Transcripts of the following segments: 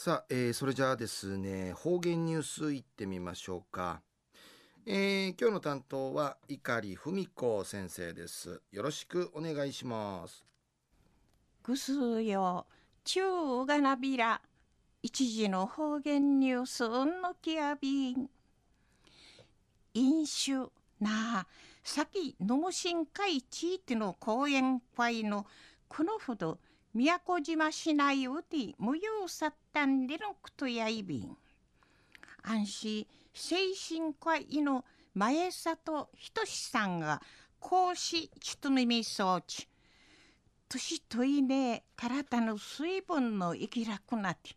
さあ、えー、それじゃあですね方言ニュースいってみましょうか、えー、今日の担当は碇文子先生です。よろしくお願いします。ぐすよ中がなびら一時の方言ニュースうんのきやびん。飲酒なあ先野茂新会地域の講演会のこのほど宮古島市内うて無用さったんでのくとやいびん。安心精神科医の前里仁さんが講師ちとみみ装置。年といね体の水分の生きらくなって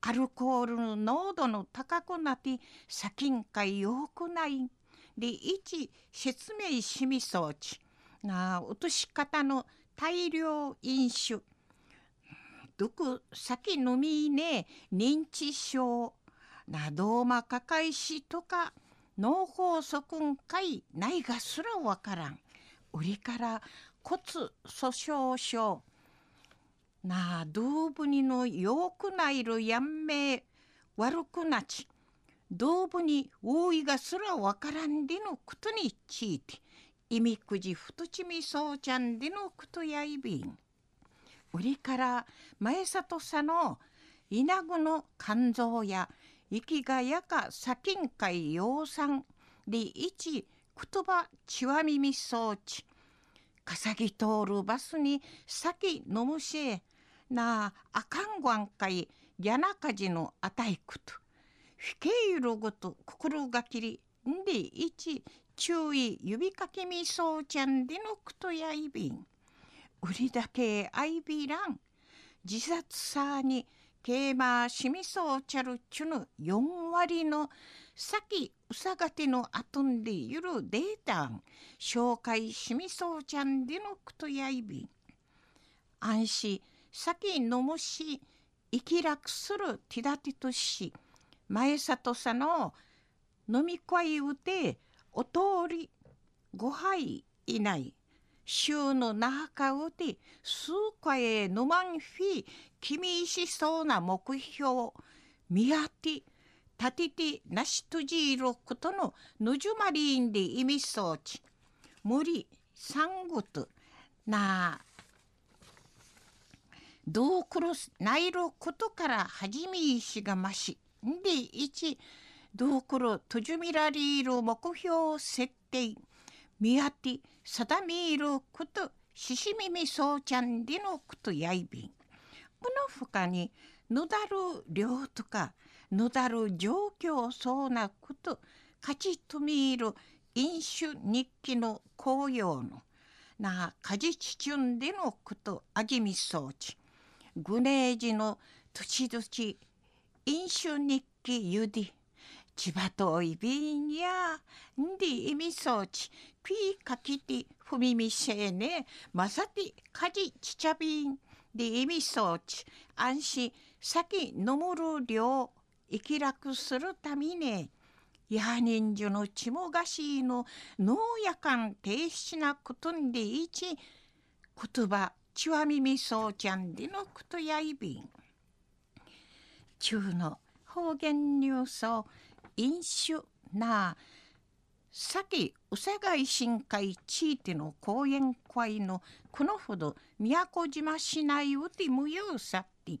アルコールの濃度の高くなって先んかよくないで一説明しみ装置な落とし方の大量飲酒毒酒飲みね認知症などまかかいしとか脳梗塞んかいないがすらわからん売りから骨粗鬆症なあ動物にのよくないるやんめ悪くなち動物に多いがすらわからんでのことについて意味くじふとちみそうちゃんでのことやいびん。売りから前里さの稲子の肝臓や息がやか先んかい養蚕で一言葉ちわみみ装置かさぎ通るバスに先飲むしなああかんごんかいやなかじのあたいくとふけゆるごと心がきりんで一注意指かけみそうちゃんでのくとやいびん。売りだけアイビーラン。自殺さにケーマーシミソーチャルチュヌ。4割の先うさがてのあとんでゆるデータン紹介しみそうちゃんでのくとやいび安心。先のもし生き楽するティダティとし前里さの飲み会うてお通りご杯いない。週の中うて数回のまんフィ君しそうな目標見当て立ててなしとじいることのぬじゅまりんで意味装置無理産後となどうくるないることから始めいしがまし。んで一どうくるとじゅみらりる目標設定。見当て定めることししみみそうちゃんでのことやいびん。このほかにのだる量とかのだる状況そうなこと勝ちとみいる飲酒日記の紅葉のな果実中でのことあぎみそうち。グネージの土地飲酒日記ゆで。千葉といびんやんで意味装置ピーかきてふみみせねまさてかじちちゃびん。で意味装置安心先のむる量生き楽するためね。や人数のちもがしの農やかん停止なことんでいち言葉ちわみみそうちゃんでのことやいびん。中の方言ニュースを飲酒な先うさがい深海地域の講演会のこのほど宮古島市内うて無用さって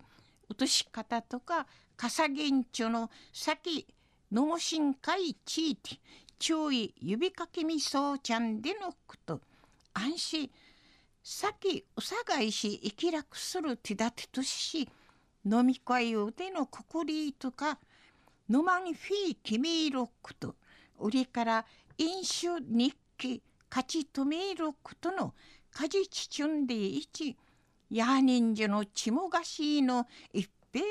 落とし方とか笠原町の先農深海地域注意指かけみそうちゃんでのこと。安心先うさがいし生き楽する手立てとし飲み会うでのくくりとかヌマンフィーキミーロックと売りから飲酒日記勝ち止めることの果実チュンでいちや人者のちもがしの一平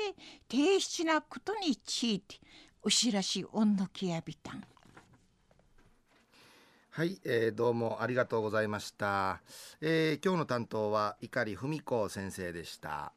停止なことについてお知らしおんのきやびたん。はい、えー、どうもありがとうございました、えー、今日の担当は碇文子先生でした。